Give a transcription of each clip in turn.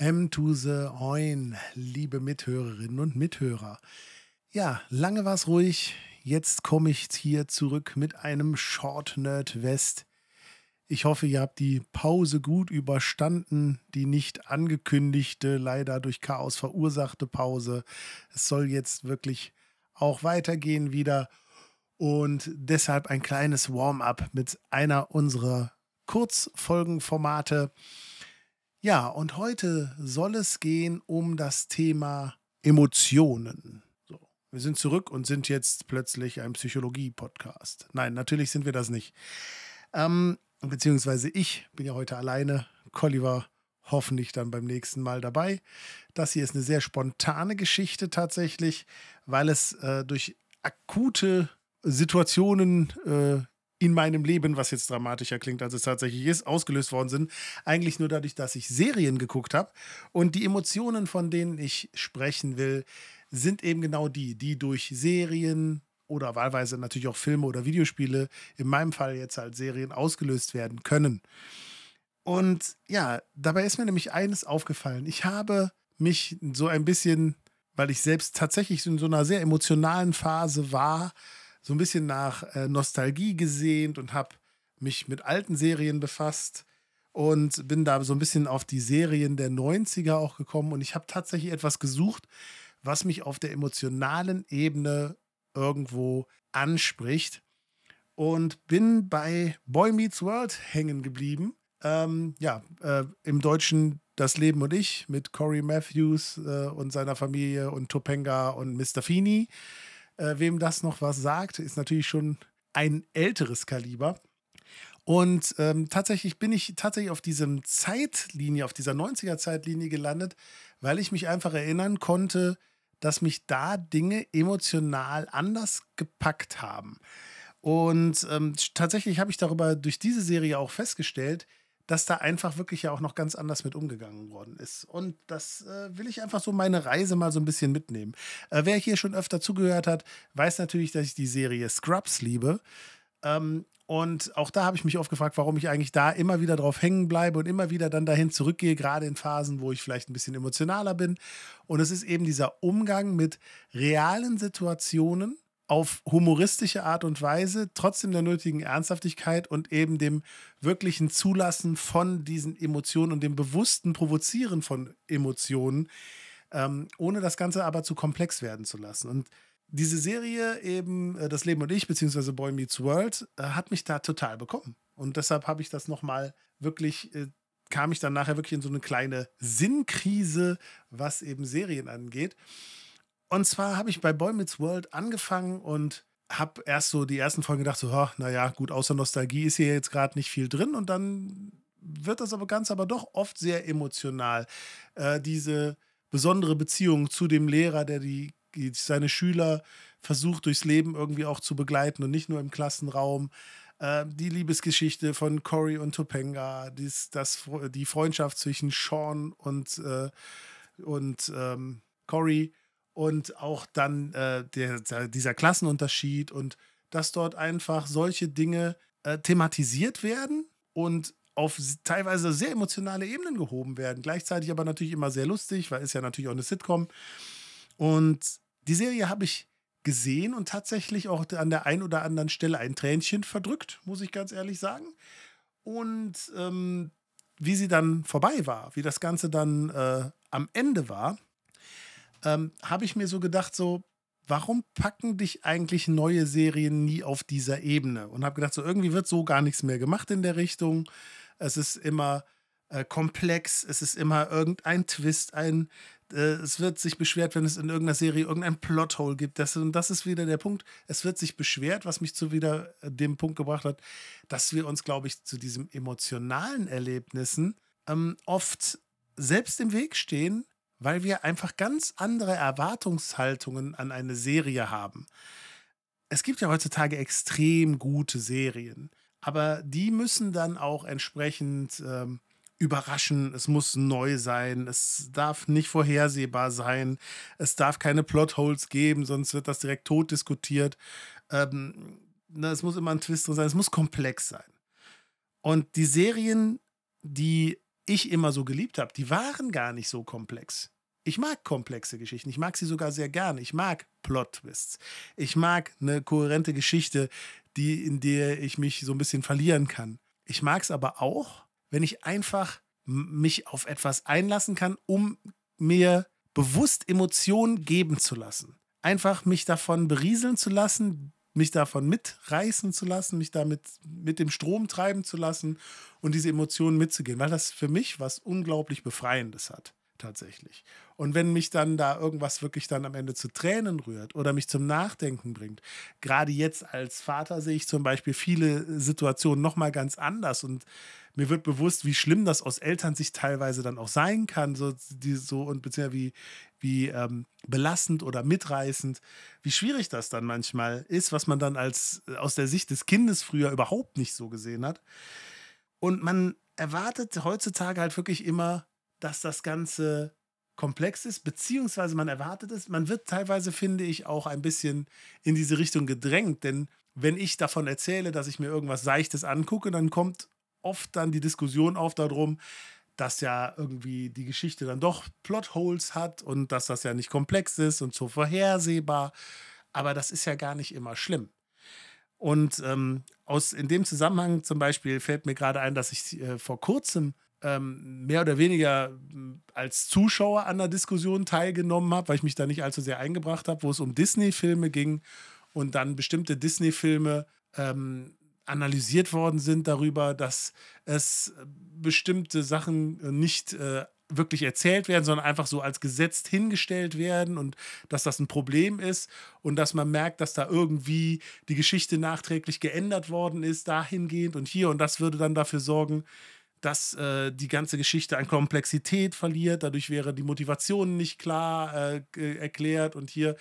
Pause. Oin, liebe Mithörerinnen und Mithörer. Ja, lange war es ruhig. Jetzt komme ich hier zurück mit einem Short Nerd West. Ich hoffe, ihr habt die Pause gut überstanden, die nicht angekündigte, leider durch Chaos verursachte Pause. Es soll jetzt wirklich auch weitergehen wieder. Und deshalb ein kleines Warm-up mit einer unserer Kurzfolgenformate. Ja, und heute soll es gehen um das Thema Emotionen. So, wir sind zurück und sind jetzt plötzlich ein Psychologie-Podcast. Nein, natürlich sind wir das nicht. Ähm, beziehungsweise ich bin ja heute alleine. Colli war hoffentlich dann beim nächsten Mal dabei. Das hier ist eine sehr spontane Geschichte tatsächlich, weil es äh, durch akute Situationen äh, in meinem Leben, was jetzt dramatischer klingt, als es tatsächlich ist, ausgelöst worden sind. Eigentlich nur dadurch, dass ich Serien geguckt habe. Und die Emotionen, von denen ich sprechen will, sind eben genau die, die durch Serien oder wahlweise natürlich auch Filme oder Videospiele, in meinem Fall jetzt halt Serien, ausgelöst werden können. Und ja, dabei ist mir nämlich eines aufgefallen. Ich habe mich so ein bisschen, weil ich selbst tatsächlich in so einer sehr emotionalen Phase war, so ein bisschen nach äh, Nostalgie gesehnt und habe mich mit alten Serien befasst und bin da so ein bisschen auf die Serien der 90er auch gekommen und ich habe tatsächlich etwas gesucht, was mich auf der emotionalen Ebene irgendwo anspricht und bin bei Boy Meets World hängen geblieben. Ähm, ja, äh, im Deutschen Das Leben und ich mit Corey Matthews äh, und seiner Familie und Topanga und Mr. Feeney. Äh, wem das noch was sagt, ist natürlich schon ein älteres Kaliber. Und ähm, tatsächlich bin ich tatsächlich auf diesem Zeitlinie, auf dieser 90er-Zeitlinie gelandet, weil ich mich einfach erinnern konnte, dass mich da Dinge emotional anders gepackt haben. Und ähm, tatsächlich habe ich darüber durch diese Serie auch festgestellt, dass da einfach wirklich ja auch noch ganz anders mit umgegangen worden ist. Und das äh, will ich einfach so meine Reise mal so ein bisschen mitnehmen. Äh, wer hier schon öfter zugehört hat, weiß natürlich, dass ich die Serie Scrubs liebe. Ähm, und auch da habe ich mich oft gefragt, warum ich eigentlich da immer wieder drauf hängen bleibe und immer wieder dann dahin zurückgehe, gerade in Phasen, wo ich vielleicht ein bisschen emotionaler bin. Und es ist eben dieser Umgang mit realen Situationen, auf humoristische Art und Weise, trotzdem der nötigen Ernsthaftigkeit und eben dem wirklichen Zulassen von diesen Emotionen und dem bewussten Provozieren von Emotionen, ähm, ohne das Ganze aber zu komplex werden zu lassen. Und diese Serie eben, äh, Das Leben und ich, beziehungsweise Boy Meets World, äh, hat mich da total bekommen. Und deshalb habe ich das nochmal wirklich, äh, kam ich dann nachher wirklich in so eine kleine Sinnkrise, was eben Serien angeht. Und zwar habe ich bei Boy Meets World angefangen und habe erst so die ersten Folgen gedacht, so, oh, naja, gut, außer Nostalgie ist hier jetzt gerade nicht viel drin. Und dann wird das aber ganz, aber doch oft sehr emotional. Äh, diese besondere Beziehung zu dem Lehrer, der die, die, seine Schüler versucht durchs Leben irgendwie auch zu begleiten und nicht nur im Klassenraum. Äh, die Liebesgeschichte von Cory und Topanga, dies, das, die Freundschaft zwischen Sean und, äh, und ähm, Cory und auch dann äh, der, dieser Klassenunterschied und dass dort einfach solche Dinge äh, thematisiert werden und auf teilweise sehr emotionale Ebenen gehoben werden. Gleichzeitig aber natürlich immer sehr lustig, weil es ja natürlich auch eine Sitcom. Und die Serie habe ich gesehen und tatsächlich auch an der einen oder anderen Stelle ein Tränchen verdrückt, muss ich ganz ehrlich sagen. Und ähm, wie sie dann vorbei war, wie das Ganze dann äh, am Ende war, ähm, habe ich mir so gedacht, so, warum packen dich eigentlich neue Serien nie auf dieser Ebene? Und habe gedacht, so irgendwie wird so gar nichts mehr gemacht in der Richtung. Es ist immer äh, komplex, es ist immer irgendein Twist, ein, äh, es wird sich beschwert, wenn es in irgendeiner Serie irgendein Plothole gibt. Das, und das ist wieder der Punkt. Es wird sich beschwert, was mich zu wieder äh, dem Punkt gebracht hat, dass wir uns, glaube ich, zu diesen emotionalen Erlebnissen ähm, oft selbst im Weg stehen, weil wir einfach ganz andere Erwartungshaltungen an eine Serie haben. Es gibt ja heutzutage extrem gute Serien, aber die müssen dann auch entsprechend ähm, überraschen, es muss neu sein, es darf nicht vorhersehbar sein, es darf keine Plotholes geben, sonst wird das direkt tot diskutiert. Ähm, na, es muss immer ein Twist drin sein, es muss komplex sein. Und die Serien, die ich immer so geliebt habe, die waren gar nicht so komplex. Ich mag komplexe Geschichten. Ich mag sie sogar sehr gern. Ich mag Plot-Twists. Ich mag eine kohärente Geschichte, die, in der ich mich so ein bisschen verlieren kann. Ich mag es aber auch, wenn ich einfach mich auf etwas einlassen kann, um mir bewusst Emotionen geben zu lassen. Einfach mich davon berieseln zu lassen, mich davon mitreißen zu lassen, mich damit mit dem Strom treiben zu lassen und diese Emotionen mitzugehen, weil das für mich was unglaublich Befreiendes hat, tatsächlich. Und wenn mich dann da irgendwas wirklich dann am Ende zu Tränen rührt oder mich zum Nachdenken bringt, gerade jetzt als Vater sehe ich zum Beispiel viele Situationen nochmal ganz anders und mir wird bewusst, wie schlimm das aus Elternsicht teilweise dann auch sein kann, so, die, so und beziehungsweise wie, wie ähm, belastend oder mitreißend, wie schwierig das dann manchmal ist, was man dann als äh, aus der Sicht des Kindes früher überhaupt nicht so gesehen hat. Und man erwartet heutzutage halt wirklich immer, dass das Ganze komplex ist, beziehungsweise man erwartet es. Man wird teilweise, finde ich, auch ein bisschen in diese Richtung gedrängt, denn wenn ich davon erzähle, dass ich mir irgendwas Seichtes angucke, dann kommt oft dann die Diskussion auf darum, dass ja irgendwie die Geschichte dann doch Plotholes hat und dass das ja nicht komplex ist und so vorhersehbar. Aber das ist ja gar nicht immer schlimm. Und ähm, aus, in dem Zusammenhang zum Beispiel fällt mir gerade ein, dass ich äh, vor kurzem ähm, mehr oder weniger hm, als Zuschauer an der Diskussion teilgenommen habe, weil ich mich da nicht allzu sehr eingebracht habe, wo es um Disney-Filme ging und dann bestimmte Disney-Filme ähm, analysiert worden sind darüber, dass es bestimmte Sachen nicht äh, wirklich erzählt werden, sondern einfach so als gesetzt hingestellt werden und dass das ein Problem ist und dass man merkt, dass da irgendwie die Geschichte nachträglich geändert worden ist, dahingehend und hier und das würde dann dafür sorgen, dass äh, die ganze Geschichte an Komplexität verliert, dadurch wäre die Motivation nicht klar äh, erklärt und hier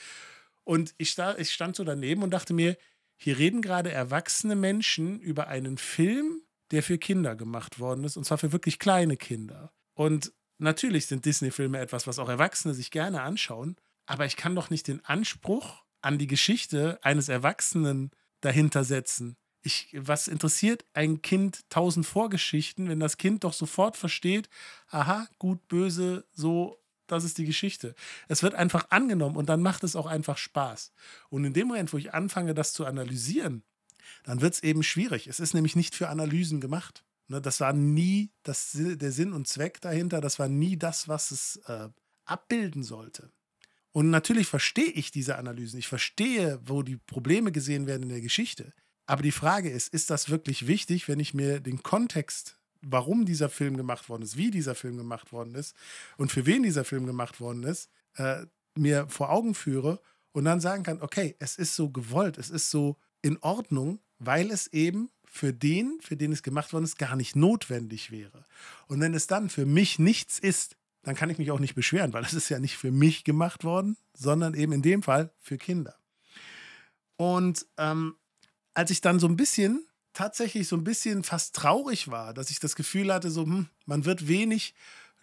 und ich, ich stand so daneben und dachte mir, hier reden gerade erwachsene Menschen über einen Film, der für Kinder gemacht worden ist, und zwar für wirklich kleine Kinder. Und natürlich sind Disney-Filme etwas, was auch Erwachsene sich gerne anschauen, aber ich kann doch nicht den Anspruch an die Geschichte eines Erwachsenen dahinter setzen. Ich, was interessiert ein Kind tausend Vorgeschichten, wenn das Kind doch sofort versteht, aha, gut, böse, so das ist die Geschichte. Es wird einfach angenommen und dann macht es auch einfach Spaß. Und in dem Moment, wo ich anfange, das zu analysieren, dann wird es eben schwierig. Es ist nämlich nicht für Analysen gemacht. Ne, das war nie das, der Sinn und Zweck dahinter. Das war nie das, was es äh, abbilden sollte. Und natürlich verstehe ich diese Analysen. Ich verstehe, wo die Probleme gesehen werden in der Geschichte. Aber die Frage ist, ist das wirklich wichtig, wenn ich mir den Kontext warum dieser Film gemacht worden ist, wie dieser Film gemacht worden ist und für wen dieser Film gemacht worden ist, äh, mir vor Augen führe und dann sagen kann, okay, es ist so gewollt, es ist so in Ordnung, weil es eben für den, für den es gemacht worden ist, gar nicht notwendig wäre. Und wenn es dann für mich nichts ist, dann kann ich mich auch nicht beschweren, weil es ist ja nicht für mich gemacht worden, sondern eben in dem Fall für Kinder. Und ähm, als ich dann so ein bisschen tatsächlich so ein bisschen fast traurig war, dass ich das Gefühl hatte, so, hm, man wird wenig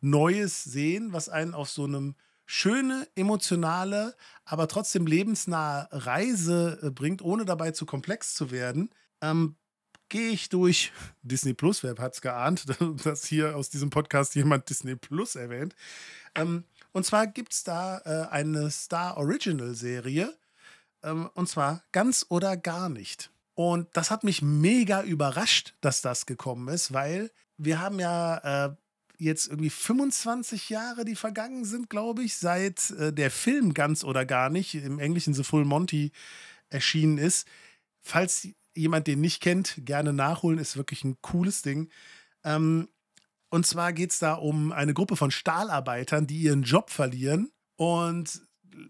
Neues sehen, was einen auf so einem schöne, emotionale, aber trotzdem lebensnahe Reise äh, bringt, ohne dabei zu komplex zu werden. Ähm, gehe ich durch Disney Plus, wer hat es geahnt, dass hier aus diesem Podcast jemand Disney Plus erwähnt. Ähm, und zwar gibt es da äh, eine Star Original Serie, ähm, und zwar ganz oder gar nicht. Und das hat mich mega überrascht, dass das gekommen ist, weil wir haben ja äh, jetzt irgendwie 25 Jahre, die vergangen sind, glaube ich, seit äh, der Film ganz oder gar nicht im Englischen The Full Monty erschienen ist. Falls jemand den nicht kennt, gerne nachholen, ist wirklich ein cooles Ding. Ähm, und zwar geht es da um eine Gruppe von Stahlarbeitern, die ihren Job verlieren und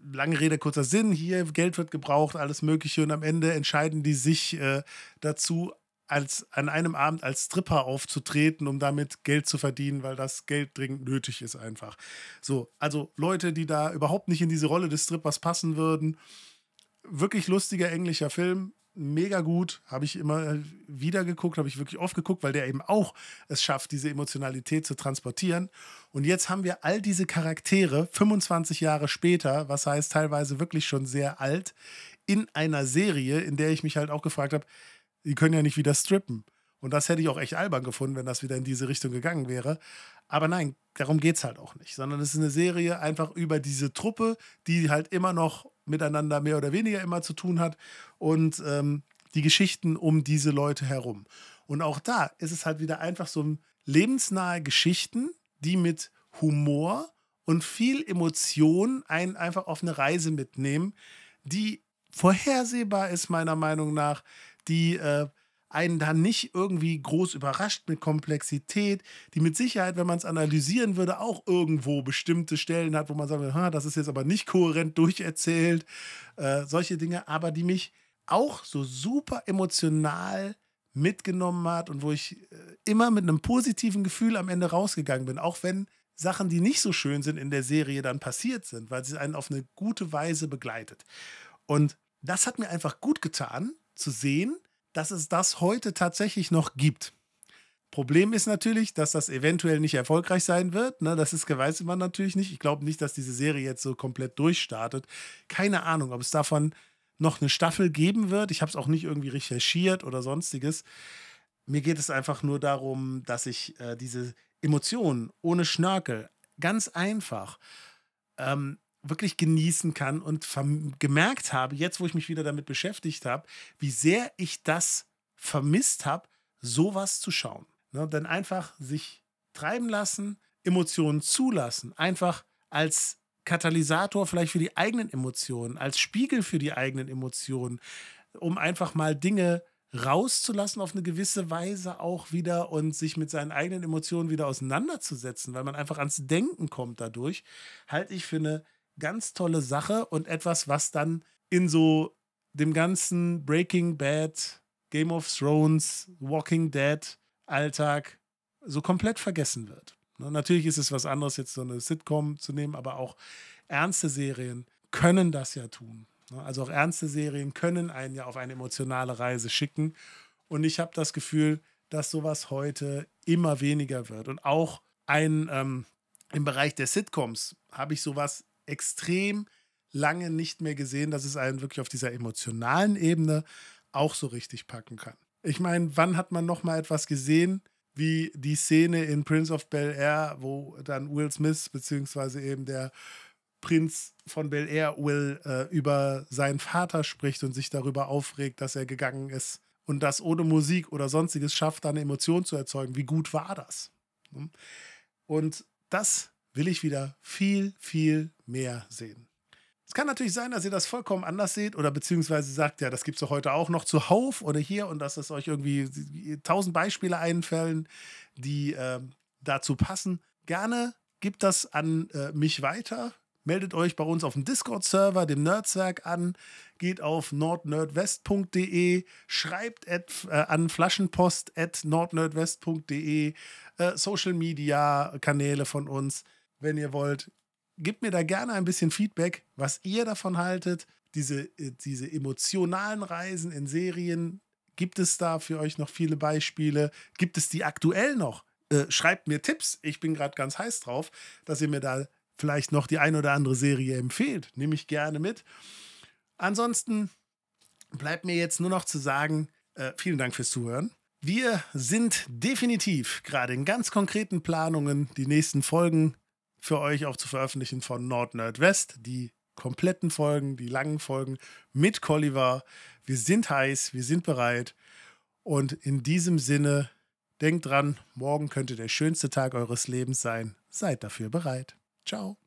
lange Rede, kurzer Sinn, hier Geld wird gebraucht, alles Mögliche und am Ende entscheiden die sich äh, dazu, als an einem Abend als Stripper aufzutreten, um damit Geld zu verdienen, weil das Geld dringend nötig ist einfach. So, also Leute, die da überhaupt nicht in diese Rolle des Strippers passen würden. Wirklich lustiger englischer Film, mega gut, habe ich immer wieder geguckt, habe ich wirklich oft geguckt, weil der eben auch es schafft, diese Emotionalität zu transportieren. Und jetzt haben wir all diese Charaktere 25 Jahre später, was heißt teilweise wirklich schon sehr alt, in einer Serie, in der ich mich halt auch gefragt habe, die können ja nicht wieder strippen. Und das hätte ich auch echt albern gefunden, wenn das wieder in diese Richtung gegangen wäre. Aber nein, darum geht es halt auch nicht, sondern es ist eine Serie einfach über diese Truppe, die halt immer noch miteinander mehr oder weniger immer zu tun hat und ähm, die Geschichten um diese Leute herum. Und auch da ist es halt wieder einfach so lebensnahe Geschichten, die mit Humor und viel Emotion einen einfach auf eine Reise mitnehmen, die vorhersehbar ist, meiner Meinung nach, die äh, einen dann nicht irgendwie groß überrascht mit Komplexität, die mit Sicherheit, wenn man es analysieren würde, auch irgendwo bestimmte Stellen hat, wo man sagt, ha, das ist jetzt aber nicht kohärent durcherzählt, äh, solche Dinge, aber die mich auch so super emotional mitgenommen hat und wo ich äh, immer mit einem positiven Gefühl am Ende rausgegangen bin, auch wenn Sachen, die nicht so schön sind in der Serie, dann passiert sind, weil sie einen auf eine gute Weise begleitet. Und das hat mir einfach gut getan, zu sehen, dass es das heute tatsächlich noch gibt. Problem ist natürlich, dass das eventuell nicht erfolgreich sein wird. Ne? Das ist, weiß man natürlich nicht. Ich glaube nicht, dass diese Serie jetzt so komplett durchstartet. Keine Ahnung, ob es davon noch eine Staffel geben wird. Ich habe es auch nicht irgendwie recherchiert oder sonstiges. Mir geht es einfach nur darum, dass ich äh, diese Emotionen ohne Schnörkel ganz einfach ähm, wirklich genießen kann und gemerkt habe, jetzt wo ich mich wieder damit beschäftigt habe, wie sehr ich das vermisst habe, sowas zu schauen. Ne? Denn einfach sich treiben lassen, Emotionen zulassen, einfach als Katalysator vielleicht für die eigenen Emotionen, als Spiegel für die eigenen Emotionen, um einfach mal Dinge rauszulassen auf eine gewisse Weise auch wieder und sich mit seinen eigenen Emotionen wieder auseinanderzusetzen, weil man einfach ans Denken kommt dadurch, halte ich für eine ganz tolle Sache und etwas, was dann in so dem ganzen Breaking Bad, Game of Thrones, Walking Dead Alltag so komplett vergessen wird. Ne, natürlich ist es was anderes, jetzt so eine Sitcom zu nehmen, aber auch ernste Serien können das ja tun. Ne, also auch ernste Serien können einen ja auf eine emotionale Reise schicken. Und ich habe das Gefühl, dass sowas heute immer weniger wird. Und auch ein, ähm, im Bereich der Sitcoms habe ich sowas extrem lange nicht mehr gesehen, dass es einen wirklich auf dieser emotionalen Ebene auch so richtig packen kann. Ich meine, wann hat man noch mal etwas gesehen, wie die Szene in Prince of Bel Air, wo dann Will Smith beziehungsweise eben der Prinz von Bel Air Will äh, über seinen Vater spricht und sich darüber aufregt, dass er gegangen ist und das ohne Musik oder sonstiges schafft, dann eine Emotion zu erzeugen. Wie gut war das? Und das will ich wieder viel, viel mehr sehen. Es kann natürlich sein, dass ihr das vollkommen anders seht oder beziehungsweise sagt, ja, das gibt es doch heute auch noch zuhauf oder hier und dass es euch irgendwie tausend Beispiele einfällen, die äh, dazu passen. Gerne gibt das an äh, mich weiter. Meldet euch bei uns auf dem Discord-Server, dem Nerdswerk an, geht auf nordnerdwest.de, schreibt at, äh, an flaschenpost at äh, Social-Media-Kanäle von uns, wenn ihr wollt gebt mir da gerne ein bisschen Feedback, was ihr davon haltet. Diese, äh, diese emotionalen Reisen in Serien, gibt es da für euch noch viele Beispiele? Gibt es die aktuell noch? Äh, schreibt mir Tipps. Ich bin gerade ganz heiß drauf, dass ihr mir da vielleicht noch die ein oder andere Serie empfehlt. Nehme ich gerne mit. Ansonsten bleibt mir jetzt nur noch zu sagen, äh, vielen Dank fürs Zuhören. Wir sind definitiv gerade in ganz konkreten Planungen, die nächsten Folgen für euch auch zu veröffentlichen von Nord Nerd West. Die kompletten Folgen, die langen Folgen mit Colliver. Wir sind heiß, wir sind bereit. Und in diesem Sinne, denkt dran, morgen könnte der schönste Tag eures Lebens sein. Seid dafür bereit. Ciao.